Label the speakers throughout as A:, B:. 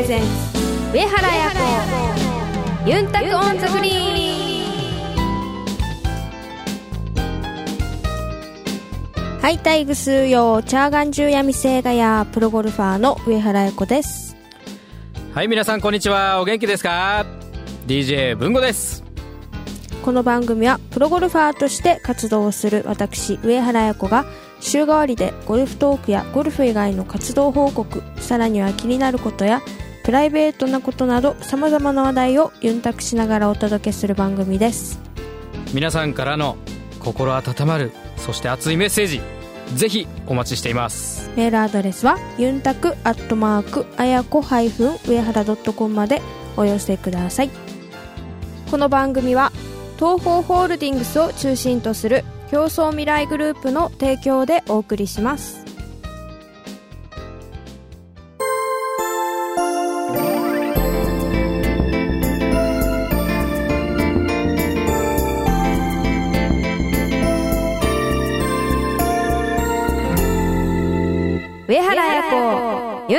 A: プレゼンツ上原彩子ユンタクオンザグリーン。はい、タイグス用チャーガン中闇星画やプロゴルファーの上原彩子です。
B: はい皆さんこんにちは。お元気ですか？DJ 文吾です。
A: この番組はプロゴルファーとして活動をする私上原彩子が週替わりでゴルフトークやゴルフ以外の活動報告さらには気になることやプライベートなことなど様々な話題をユンタクしながらお届けする番組です。
B: 皆さんからの心温まるそして熱いメッセージぜひお待ちしています。
A: メールアドレスはユンタクアットマークあやこ上原 .com までお寄せください。この番組は東方ホールディングスを中心とする競争未来グループの提供でお送りします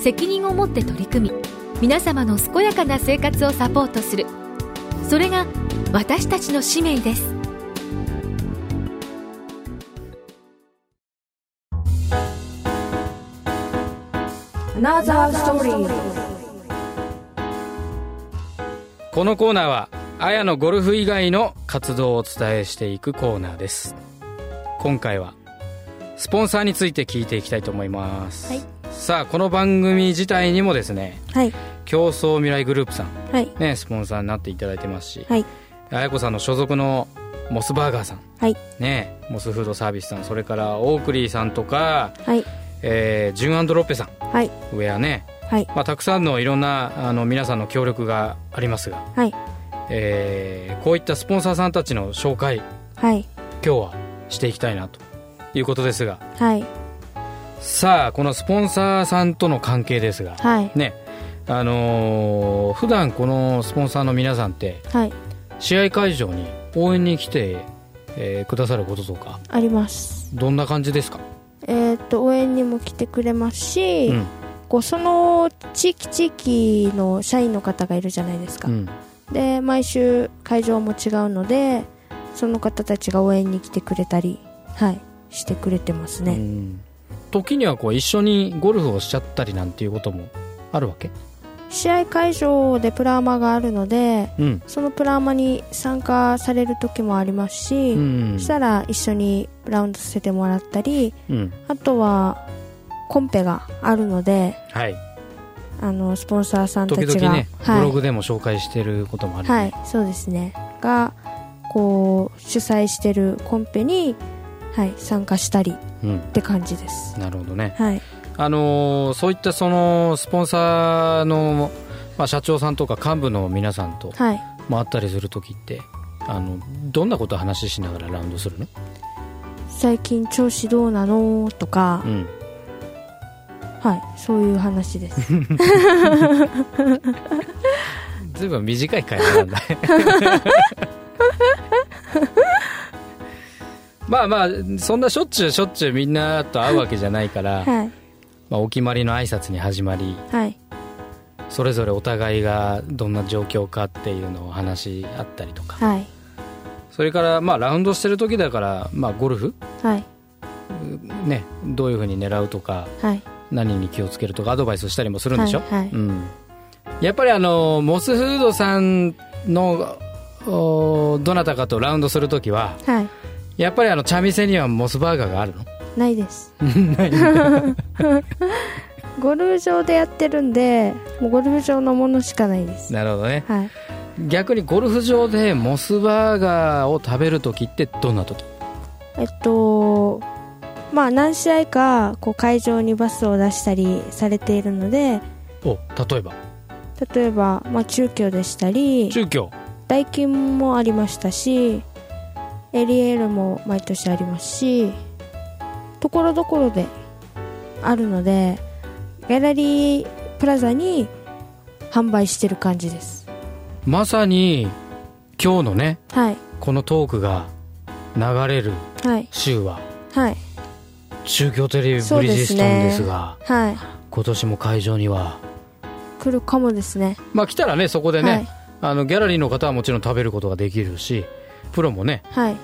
C: 責任を持って取り組み皆様の健やかな生活をサポートする。それが私たちの使命です。
B: このコーナーはあやのゴルフ以外の活動をお伝えしていくコーナーです。今回はスポンサーについて聞いていきたいと思います、
A: はい
B: さあこの番組自体にもですね
A: はい。
B: 競争未来グループさん
A: はい。
B: ねスポンサーになっていただいてますし、
A: はい。
B: あやこさんの所属のモスバーガーさん
A: はい。
B: ねモスフードサービスさんそれからオークリーさんとか、
A: はい。
B: えー、ジュンロッペさん
A: はい。
B: ウェアね、
A: はい。
B: まあ、たくさんのいろんなあの皆さんの協力がありますが、
A: はい。
B: えーこういったスポンサーさんたちの紹介
A: はい。
B: 今日はしていきたいなということですが
A: はい
B: さあこのスポンサーさんとの関係ですが
A: はい。
B: ねあのー普段このスポンサーの皆さんって
A: はい。
B: 試合会場に応援に来て、えーくださることとか
A: あります。
B: どんな感じですか、
A: えーっと応援にも来てくれますし、
B: うん。
A: こうその地域地域の社員の方がいるじゃないですか、
B: うん、
A: で毎週会場も違うのでその方たちが応援に来てくれたりはいしてくれてます
B: う
A: ね、
B: ん時にはこう一緒にゴルフをしちゃったりなんていうこともあるわけ？
A: 試合会場でプラーマがあるので
B: うん。
A: そのプラーマに参加される時もありますし、
B: うん。
A: そしたら一緒にラウンドさせてもらったり
B: うん。
A: あとはコンペがあるので
B: はい。
A: あのスポンサーさんたちが
B: 時々ね、
A: はい。
B: ブログでも紹介してることもある、ね
A: はい、そうですね。が、こう、主催してるコンペに、はい、参加したりっ
B: うん、
A: て感じです。
B: なるほどね
A: はい。
B: あのーそういったそのスポンサーの、まあ、社長さんとか幹部の皆さんと
A: はい。
B: 回ったりする時ってあのどんなことを話ししながらラウンドするの？
A: 最近調子どうなの？とか
B: う、ん
A: はい、そういう話です。
B: ずいぶん短い会話なんだ まあまあそんなしょっちゅうしょっちゅうみんなと会うわけじゃないから、
A: はい。
B: まあ、お決まりの挨拶に始まり
A: はい。
B: それぞれお互いがどんな状況かっていうのを話し合ったりとか
A: はい。
B: それからまあラウンドしてる時だから、まあ、ゴルフ、
A: はい。
B: ね、どういうふうに狙うとか
A: はい。
B: 何に気をつけるとかアドバイスしたりもするんでしょ、
A: はいはい
B: うん、やっぱりあのモスフードさんのおどなたかとラウンドする時は
A: はい。
B: やっぱりあの茶店にはモスバーガーがあるの？
A: ないです。ゴルフ場でやってるんで、もうゴルフ場のものしかないです。
B: なるほどね
A: はい。
B: 逆にゴルフ場でモスバーガーを食べる時ってどんな時？
A: えっと、まあ何試合かこう会場にバスを出したりされているので
B: お例えば？
A: 例えば、まあ、中京でしたり
B: 中京
A: ダイキンもありましたしエリエールも毎年ありますしところどころであるのでギャラリープラザに販売してる感じです。
B: まさに今日のね
A: はい。
B: このトークが流れる
A: はい。
B: 週は
A: はい。
B: 中京テレビブリヂストンですが
A: はい。
B: 今年も会場には
A: 来るかもですね。
B: まあ来たらねそこでね、
A: はい。
B: あのギャラリーの方はもちろん食べることができるしプロもね。
A: はい。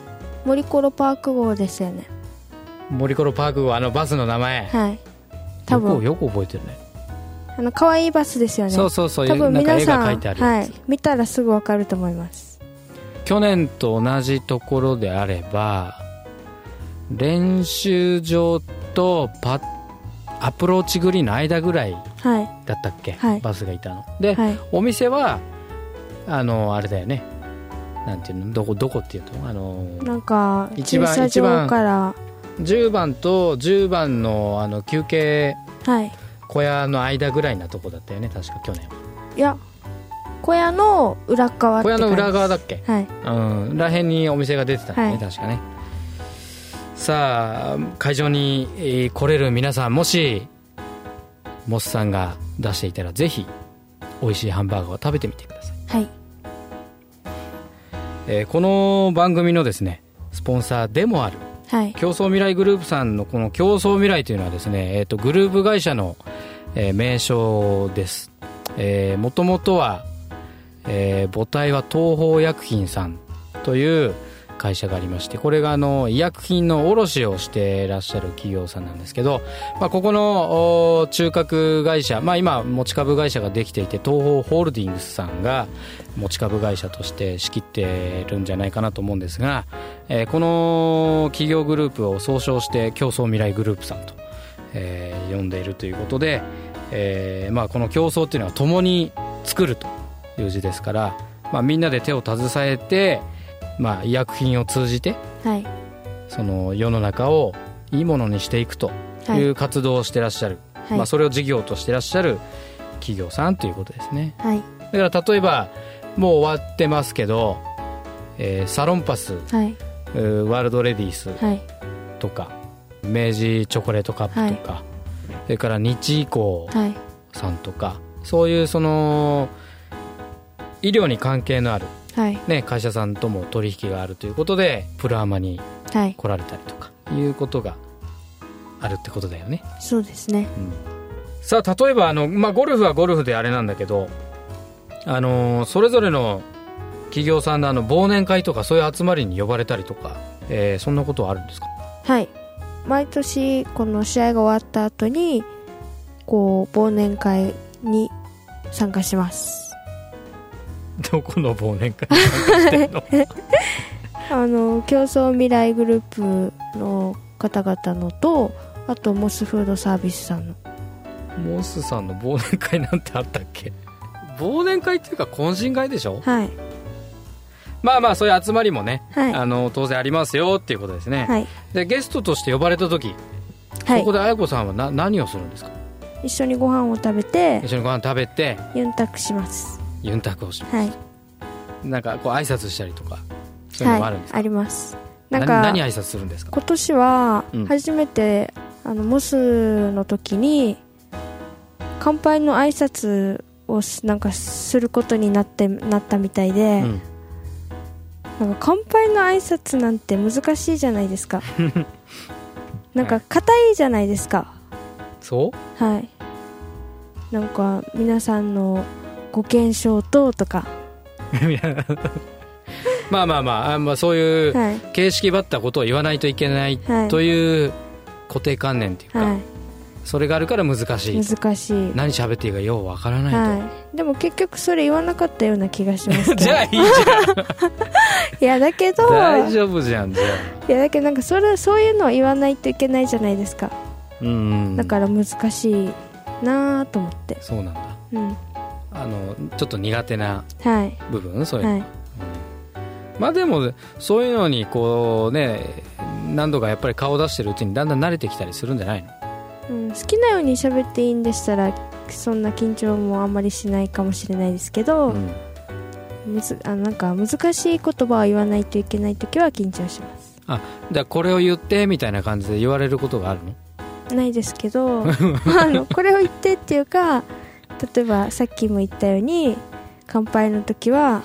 A: 森コロパーク号ですよね。
B: 森コロパークはあのバスの名前、
A: はい。多分。
B: よくよく覚えてるね。
A: あの可愛いバスですよね。
B: そうそうそう
A: 多分皆さん
B: が描いてあるやつ、
A: はい、見たらすぐわかると思います。
B: 去年と同じところであれば練習場とパアプローチグリーンの間ぐらい。だったっけ、
A: はい。
B: バスがいたの。で、
A: はい。
B: お店はあのあれだよねなんていうの？どこどこっていうと？あの
A: なんか
B: 一番一番
A: から。
B: 10番。と10番のあの休憩
A: はい。
B: 小屋の間ぐらいなとこだったよね確か去年は。い
A: や小屋の裏側って
B: 小屋の裏側だ
A: っ
B: っけ？
A: はい。
B: うんらへんにお店が出てたんだね、
A: はい。
B: 確かね。さあ会場にえー来れる皆さんもしモスさんが出していたらぜひ美味しいハンバーガーを食べてみてください、
A: はい
B: えーこの番組のですねスポンサーでもある
A: はい。
B: 競争未来グループさんのこの競争未来というのはですね、えー、とグループ会社の、えー名称です。もともとは、えー母体は東方薬品さんという会社がありましてこれがあの医薬品の卸をしてらっしゃる企業さんなんですけど、まあ、ここの中核会社、まあ、今持ち株会社ができていて東方ホールディングスさんが持ち株会社として仕切ってるんじゃないかなと思うんですが、えーこの企業グループを総称して競争未来グループさんと、えー呼んでいるということで、えーまあ、この競争っていうのは共に作るという字ですから、まあ、みんなで手を携えて、まあ、医薬品を通じて
A: はい。
B: その世の中をいいものにしていくと
A: はい。
B: いう活動をしてらっしゃる、
A: はい。
B: まあ、それを事業としてらっしゃる企業さんということですね。
A: はい。
B: だから例えばもう終わってますけど、えーサロンパス
A: はい。
B: えーワールドレディース
A: はい。
B: とか明治チョコレートカップとか、それから日医工
A: はい
B: さんとかそういうその医療に関係のある、
A: はい。
B: ね、会社さんとも取引があるということでプラーマに
A: はい。
B: 来られたりとかいうことがあるってことだよね、
A: そうですね。
B: さあ例えばあの、まあ、ゴルフはゴルフであれなんだけどあのーそれぞれの企業さんのあの忘年会とかそういう集まりに呼ばれたりとか、えーそんなことはあるんですか？
A: はい。毎年この試合が終わった後にこう忘年会に参加します
B: どこの忘年会
A: あの競争未来グループの方々のとあとモスフードサービスさんの。
B: モスさんの忘年会なんてあったっけ？忘年会っていうか懇親会でしょ？
A: はい。
B: まあまあそういう集まりもね、
A: はい。
B: あの当然ありますよっていうことですね、
A: はい。
B: でゲストとして呼ばれた時、
A: はい。
B: そこで綾子さんはな何をするんですか？
A: 一緒にご飯を食べて
B: 一緒にご飯食べて
A: ユンタクします
B: ユンタクをします。
A: はい。
B: なんかこう挨拶したりとかそういうのもあるんですか、
A: はいあります。な
B: なん
A: か
B: 何挨拶するんですか？
A: 今年は
B: うん。
A: 初めて、あのモスの時に乾杯の挨拶をすなんかすることになってなったみたいで、
B: うん。
A: なんか乾杯の挨拶なんて難しいじゃないですか。なんか硬いじゃないですか。
B: そう？
A: はい。なんか皆さんのご健勝ととか。
B: まあまあまああまあそういう
A: はい。
B: 形式ばったことを言わないといけない
A: はい。
B: という固定観念というか、
A: は
B: それがあるから難しい
A: い難しい。
B: 何喋っていいかようわからないと、
A: はい。でも結局それ言わなかったような気がします。
B: じゃあいいじゃん。
A: いやだけど。
B: 大丈夫じゃんじゃあ。
A: いやだけどなんかそれそういうのを言わないといけないじゃないですか。
B: うんうん
A: だから難しいなと思って。
B: そうなんだ。
A: うん
B: あのちょっと苦手な
A: はい。
B: 部分そういうの、
A: はい。
B: まあでもそういうのにこうね何度かやっぱり顔を出してるうちにだんだん慣れてきたりするんじゃないの？
A: うん、好きなように喋っていいんでしたらそんな緊張もあんまりしないかもしれないですけど、
B: うん。
A: むずあなんか難しい言葉を言わないといけない時は緊張します。
B: あじゃあこれを言ってみたいな感じで言われることがあるの？
A: ないですけど あのこれを言ってっていうか例えばさっきも言ったように乾杯の時は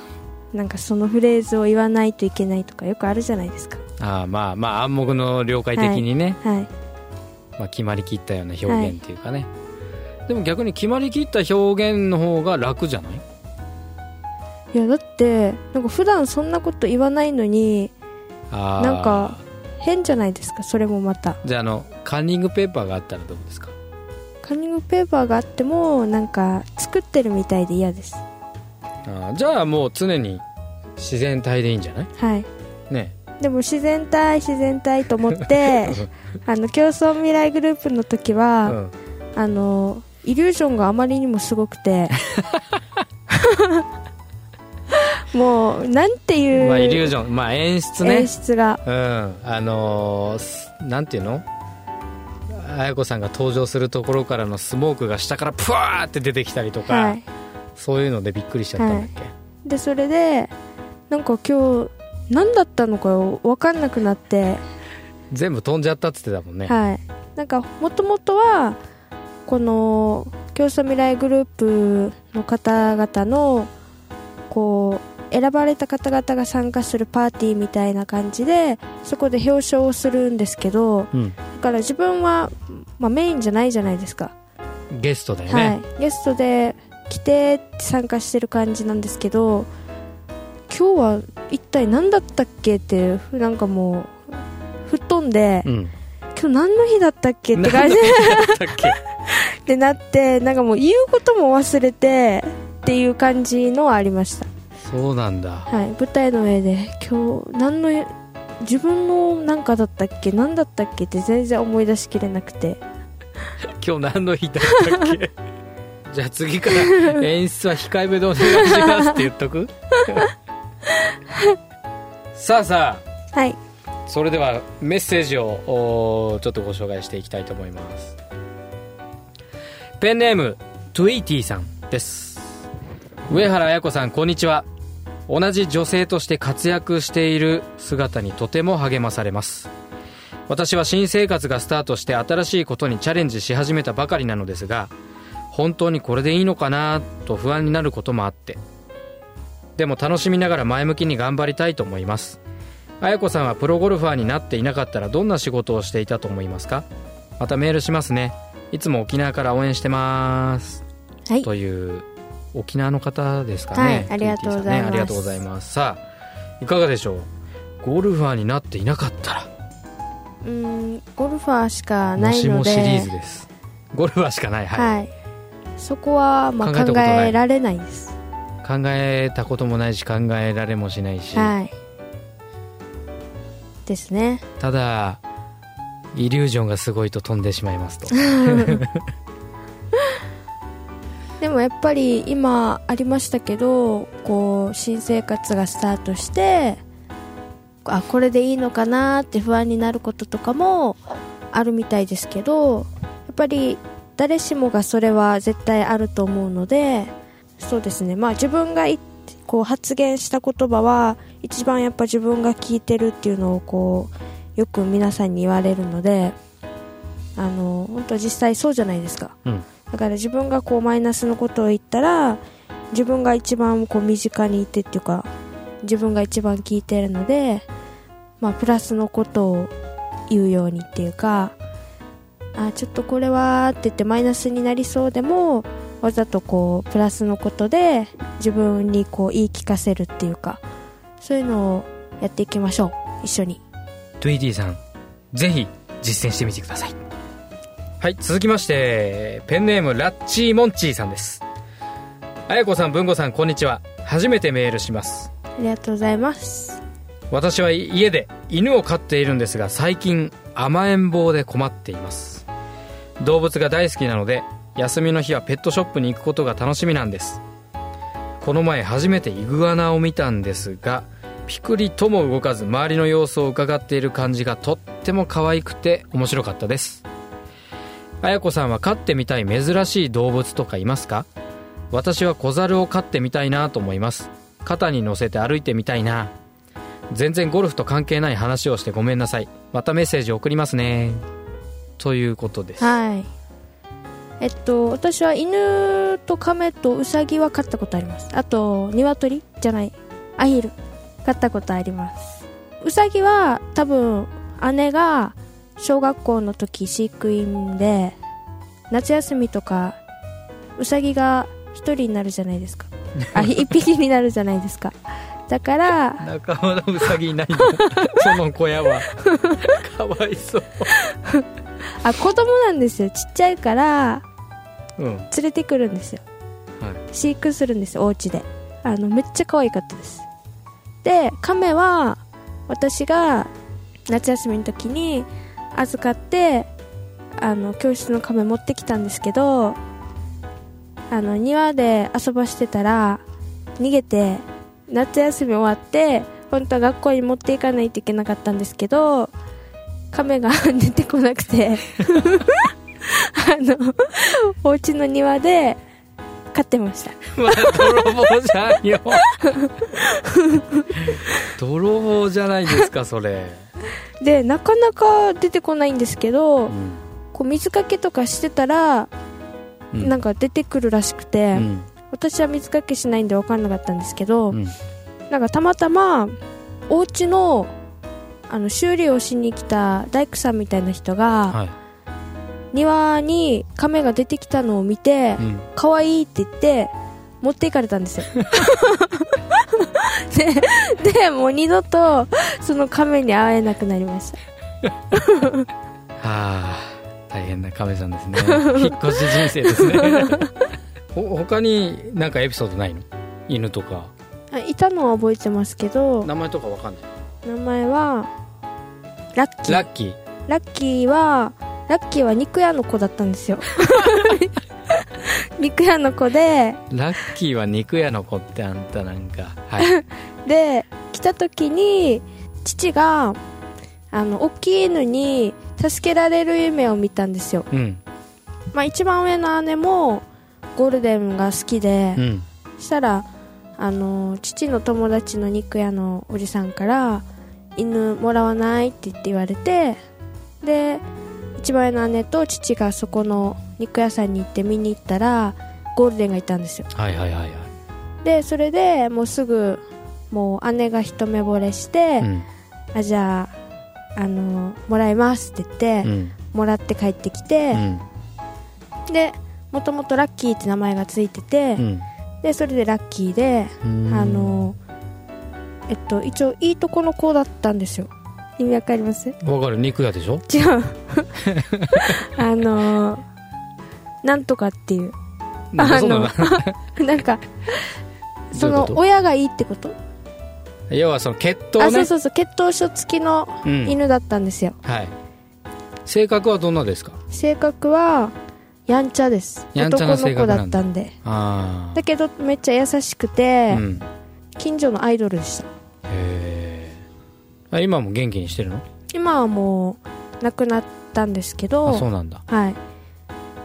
A: なんかそのフレーズを言わないといけないとかよくあるじゃないですか。
B: ああまあまあ暗黙の了解的にね、
A: はい
B: まあ、決まりきったような表現っていうかね、でも逆に決まりきった表現の方が楽じゃない？
A: いやだってなんか普段そんなこと言わないのになんか変じゃないですかそれもまた。
B: じゃああのカンニングペーパーがあったらどうですか？
A: カンニングペーパーがあってもなんか作ってるみたいで嫌です。
B: あーじゃあもう常に自然体でいいんじゃない？
A: はい。
B: ね。
A: でも自然体自然体と思って あの競争未来グループの時
B: う
A: は、
B: ん。
A: あのイリュージョンがあまりにもすごくて もうなんていう、
B: まあイリュージョン。まあ演出ね。
A: 演出が。
B: うん。あのーすなんていうの？綾子さんが登場するところからのスモークが下からプワーって出てきたりとか、
A: はい。
B: そういうのでびっくりしちゃったんだっけ、
A: でそれでなんか今日何だったのか分かんなくなって。
B: 全部飛んじゃったっつってたもんね、
A: はい。なんかもともとはこの競争未来グループの方々のこう選ばれた方々が参加するパーティーみたいな感じでそこで表彰をするんですけど
B: うん、
A: だから自分は、まあ、メインじゃないじゃないですか、
B: ゲストだよ
A: は
B: ね、
A: い、ゲストで来て参加してる感じなんですけど今日は一体何だったっけってなんかもう吹っ飛んで、
B: うん。
A: 今日何の日だったっけって感じ。で なってなんかもう言うことも忘れてっていう感じのはありました、
B: そうなんだ。
A: はい、舞台の上で今日何の自分のなんかだったっけ何だったっけって全然思い出しきれなくて。
B: 今日何の日だったっけ？じゃあ次から演出は控えめでお願いしますって言っとく？さあさあ。
A: はい。
B: それではメッセージをおちょっとご紹介していきたいと思います。ペンネームトゥイティさんです。上原綾子さんこんにちは同じ女性として活躍している姿にとても励まされます。私は新生活がスタートして新しいことにチャレンジし始めたばかりなのですが本当にこれでいいのかなと不安になることもあって。でも楽しみながら前向きに頑張りたいと思います。綾子さんはプロゴルファーになっていなかったらどんな仕事をしていたと思いますか？またメールしますね。いつも沖縄から応援してます。
A: はい。
B: という沖縄の方ですかね、
A: はいありがとうございます。
B: ねありがとうございます。さあいかがでしょう？ゴルファーになっていなかったら。
A: うーんゴルファーしか
B: も
A: ないので。
B: しもシリーズです。ゴルファーしかない。はい、
A: はい、そこはまあ考
B: え
A: られないです。
B: 考えたこともないし考えられもしないし、
A: はい。ですね。
B: ただイリュージョンがすごいと飛んでしまいますと
A: でもやっぱり今ありましたけどこう新生活がスタートしてあこれでいいのかなって不安になることとかもあるみたいですけどやっぱり誰しもがそれは絶対あると思うのでそうですね。まあ自分がこう発言した言葉は一番やっぱ自分が聞いてるっていうのをこうよく皆さんに言われるのであの本当実際そうじゃないですか。
B: うん。
A: だから自分がこうマイナスのことを言ったら自分が一番こう身近にいてっていうか自分が一番聞いてるので、まあ、プラスのことを言うようにっていうかあちょっとこれはって言ってマイナスになりそうでもわざとこうプラスのことで自分にこう言い聞かせるっていうかそういうのをやっていきましょう。一緒に。
B: トゥイティさんぜひ実践してみてください。はい続きましてペンネームラッチーモンチーさんです。あやこさん文吾さんこんにちは。初めてメールします。
A: ありがとうございます。
B: 私は家で犬を飼っているんですが最近甘えん坊で困っています。動物が大好きなので休みの日はペットショップに行くことが楽しみなんです。この前初めてイグアナを見たんですがピクリとも動かず周りの様子を伺っている感じがとっても可愛くて面白かったですあやこさんは飼ってみたい珍しい動物とかいますか？私は小猿を飼ってみたいなと思います。肩に乗せて歩いてみたいな。全然ゴルフと関係ない話をしてごめんなさい。またメッセージ送りますね。ということです。
A: はい。えっと私は犬と亀とウサギは飼ったことあります。あと鶏じゃない。アヒル。飼ったことあります。ウサギは多分姉が小学校の時飼育員で夏休みとかウサギが一人になるじゃないですか。あ一匹になるじゃないですか。だから
B: 仲間のウサギいないんだ。その小屋は。かわいそう。
A: あ子供なんですよ。ちっちゃいから
B: うん。
A: 連れてくるんですよ。
B: はい。
A: 飼育するんですよお家で。あのめっちゃ可愛かったです。で亀は私が夏休みの時に預かってあの教室の亀持ってきたんですけどあの庭で遊ばしてたら逃げて夏休み終わって本当は学校に持っていかないといけなかったんですけど亀が 出てこなくて あのお家の庭で飼ってました。
B: まあ泥棒じゃんよ。泥棒じゃないですかそれ、
A: でなかなか出てこないんですけど、
B: うん。
A: こう水かけとかしてたら、
B: うん。
A: なんか出てくるらしくて、
B: うん。
A: 私は水かけしないんで分かんなかったんですけど、
B: うん。
A: なんかたまたまお家のあの修理をしに来た大工さんみたいな人が、
B: はい。
A: 庭に亀が出てきたのを見て、
B: うん。
A: 可愛いって言って持っていかれたんですよ で でもう二度とその亀に会えなくなりました。
B: はあ大変な亀さんですね。引っ越し人生ですね。ほ他になんかエピソードないの？犬とか。
A: あいたのは覚えてますけど。
B: 名前とかわかんない？
A: 名前はラッキー。
B: ラッキー。
A: ラッキーはラッキーは肉屋の子だったんですよ 肉屋の子で。
B: ラッキーは肉屋の子ってあんたなんか。はい。
A: で来た時に父があの大きい犬に助けられる夢を見たんですよ、
B: うん。
A: まあ、一番上の姉もゴールデンが好きで、
B: うん。
A: したらあの父の友達の肉屋のおじさんから犬もらわないって言って言われて。で一番上の姉と父がそこの肉屋さんに行って見に行ったらゴールデンがいたんですよ。
B: はいはいはいはい。
A: でそれでもうすぐもう姉が一目惚れして、
B: うん。
A: あじゃああのもらいますって言って、
B: うん。
A: もらって帰ってきて
B: う、ん。
A: でもともとラッキーって名前がついてて、
B: うん。
A: でそれでラッキーで
B: うん。
A: あのえっと一応いいとこの子だったんですよ。意味わかります？
B: わかる。肉屋でしょ？
A: 違う。あのなんとかっていう。
B: なんかそうな。の
A: なんかその親がいいってこと？
B: 要はその血統ね。
A: あそうそうそう。血統書付きの
B: うん。
A: 犬だったんですよ、
B: はい。性格はどんなですか？
A: 性格はやんちゃです。男の子だったんで。
B: あ
A: だけどめっちゃ優しくて、
B: あうん。
A: 近所のアイドルでした。
B: へえ。今も元気にしてるの？
A: 今はもう亡くなったんですけど
B: あそうなんだ。
A: はい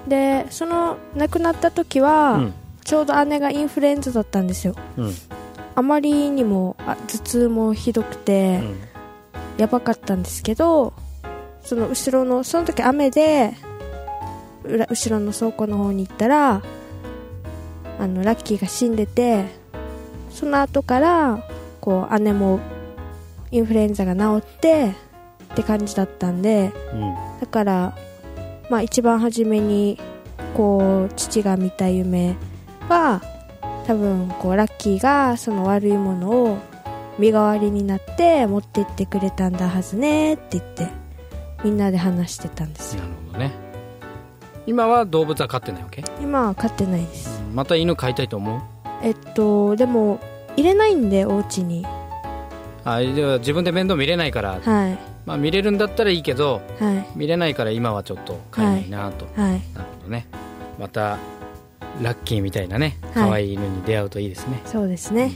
A: でその亡くなった時は、
B: うん。
A: ちょうど姉がインフルエンザだったんですよ。
B: うん。
A: あまりにもあ頭痛もひどくて、
B: うん。
A: やばかったんですけどその後ろのその時雨で裏後ろの倉庫の方に行ったらあのラッキーが死んでてその後からこう姉もインフルエンザが治ってって感じだったんで
B: うん。
A: だからまあ一番初めにこう父が見た夢は多分こうラッキーがその悪いものを身代わりになって持って行ってくれたんだはずねって言ってみんなで話してたんですよ。
B: なるほどね。今は動物は飼ってないわけ？
A: 今は飼ってないです。
B: また犬飼いたいと思う？
A: えっとでも入れないんでお家に。
B: あ自分で面倒見れないから、
A: はい
B: まあ、見れるんだったらいいけど
A: はい。
B: 見れないから今はちょっと飼えないなと、
A: はい。
B: なるほどね。またラッキーみたいなね
A: はい。
B: 可愛い犬に出会うといいですね、
A: そうですね。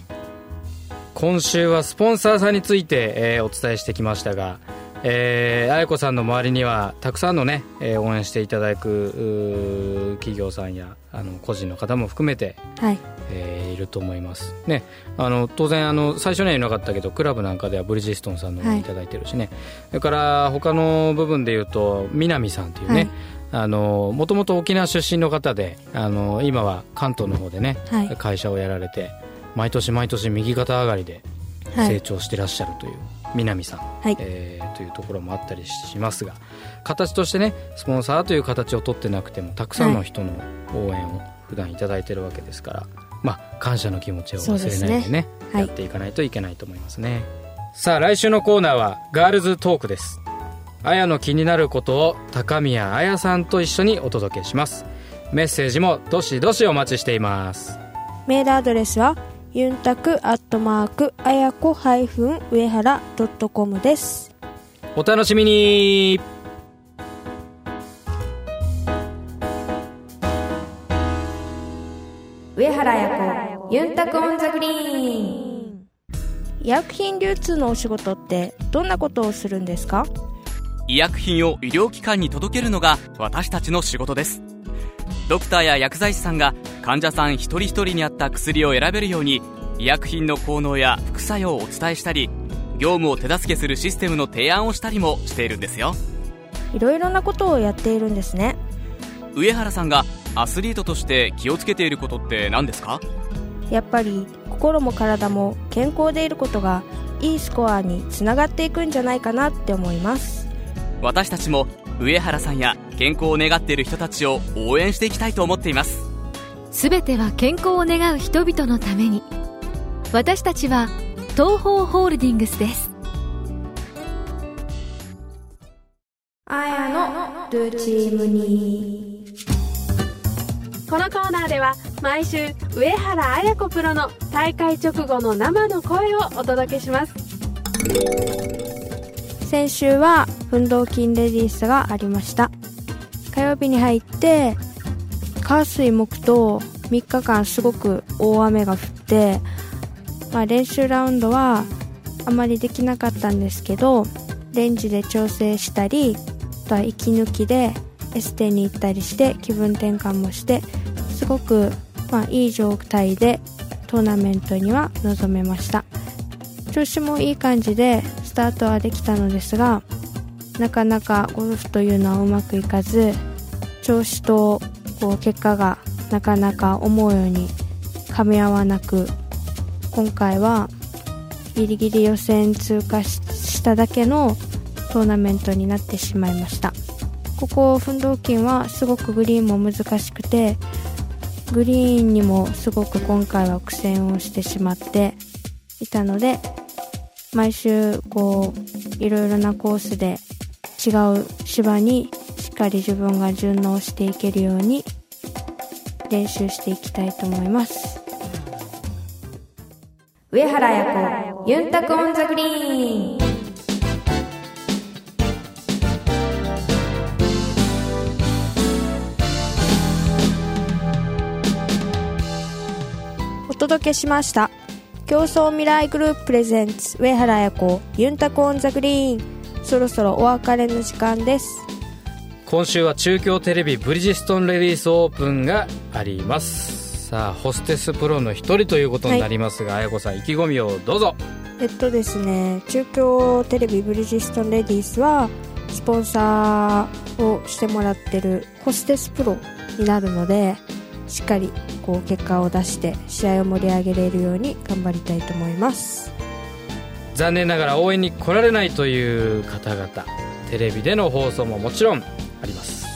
B: 今週はスポンサーさんについて、えーお伝えしてきましたが、えー、愛子さんの周りにはたくさんのね、えー、応援していただく企業さんやあの個人の方も含めて、
A: はい。
B: えーいると思います、ね、あの当然あの最初には言えなかったけどクラブなんかではブリヂストンさんの応援い。ただいてるしね、それから他の部分で言うと南さんというね、もともと沖縄出身の方であの今は関東の方でね、
A: はい。
B: 会社をやられて毎年毎年右肩上がりで成
A: はい。
B: 長してらっしゃるという南さん、
A: はい。
B: えーというところもあったりしますが形としてねスポンサーという形を取ってなくてもたくさんの人の応援を普段いただいてるわけですから、まあ感謝の気持ちを忘れないでね
A: ねはい。
B: やっていかないといけないと思いますね。さあ来週のコーナーはガールズトークです。あやの気になることを高宮あやさんと一緒にお届けします。メッセージもどしどしお待ちしています。
A: メールアドレスはユンタクアットマークあやこハイフン上原ドットコムです。
B: お楽しみに。
A: 上原彩子ユンタクオンザグリーン。医薬品流通のお仕事ってどんなことをするんですか？
D: 医薬品を医療機関に届けるのが私たちの仕事ですドクターや薬剤師さんが患者さん一人一人に合った薬を選べるように医薬品の効能や副作用をお伝えしたり業務を手助けするシステムの提案をしたりもしているんですよ。
A: いろいろなことをやっているんですね
D: 上原さんがアスリートとして気をつけていることって何ですか？
A: やっぱり心も体も健康でいることがいいスコアにつながっていくんじゃないかなって思います。
D: 私たちも上原さんや健康を願っている人たちを応援していきたいと思っています。
C: すべては健康を願う人々のために。私たちは東方ホールディングスです。
A: あやのルーチームに
E: このコーナーでは毎週上原綾子プロの大会直後の生の声をお届けします
A: 先週は運動筋レディースがありました。火曜日に入って火水木と3日間すごく大雨が降って、まあ、練習ラウンドはあまりできなかったんですけどレンジで調整したりあとは息抜きでエステに行ったりして気分転換もしてすごく、まあ、いい状態でトーナメントには臨めました。調子もいい感じでタートはできたのですがなかなかゴルフというのはうまくいかず調子とこう結果がなかなか思うように噛み合わなく今回はギリギリ予選通過ししただけのトーナメントになってしまいました。ここ奮闘金はすごくグリーンも難しくてグリーンにもすごく今回は苦戦をしてしまっていたので毎週こういろいろなコースで違う芝にしっかり自分が順応していけるように練習していきたいと思います。上原彩子ユンタクオンザグリーン。お届けしました共創未来グループプレゼンツ上原彩子ユンタクオンザグリーン。そろそろお別れの時間です。
B: 今週は中京テレビブリヂストンレディースオープンがあります。さあホステスプロの一人ということになりますが、綾子さん意気込みをどうぞ。
A: えっとですね中京テレビブリヂストンレディースはスポンサーをしてもらってるホステスプロになるのでしっかりこう結果を出して試合を盛り上げれるように頑張りたいと思います。
B: 残念ながら応援に来られないという方々テレビでの放送ももちろんあります。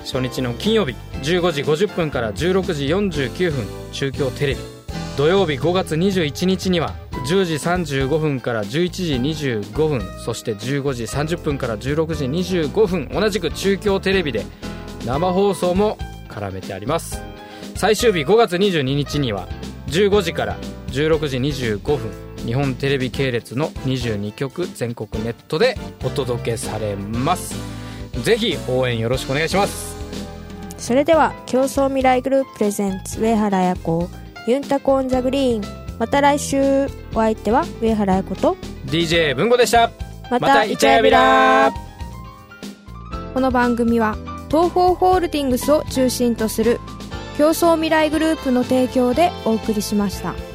B: 初日の金曜日15時50分から16時49分中京テレビ。土曜日5月21日には10時35分から11時25分そして15時30分から16時25分同じく中京テレビで生放送も絡めてあります。最終日5月22日には15時から16時25分日本テレビ系列の22局全国ネットでお届けされます。ぜひ応援よろしくお願いします。
A: それでは競争未来グループプレゼンツ上原彩子ユンタコオンザグリーン。また来週。お相手は上原彩子と
B: DJ 文吾でした。
A: ま
B: またイチャヤビラ
A: この番組は東方ホールディングスを中心とする競争未来グループの提供でお送りしました。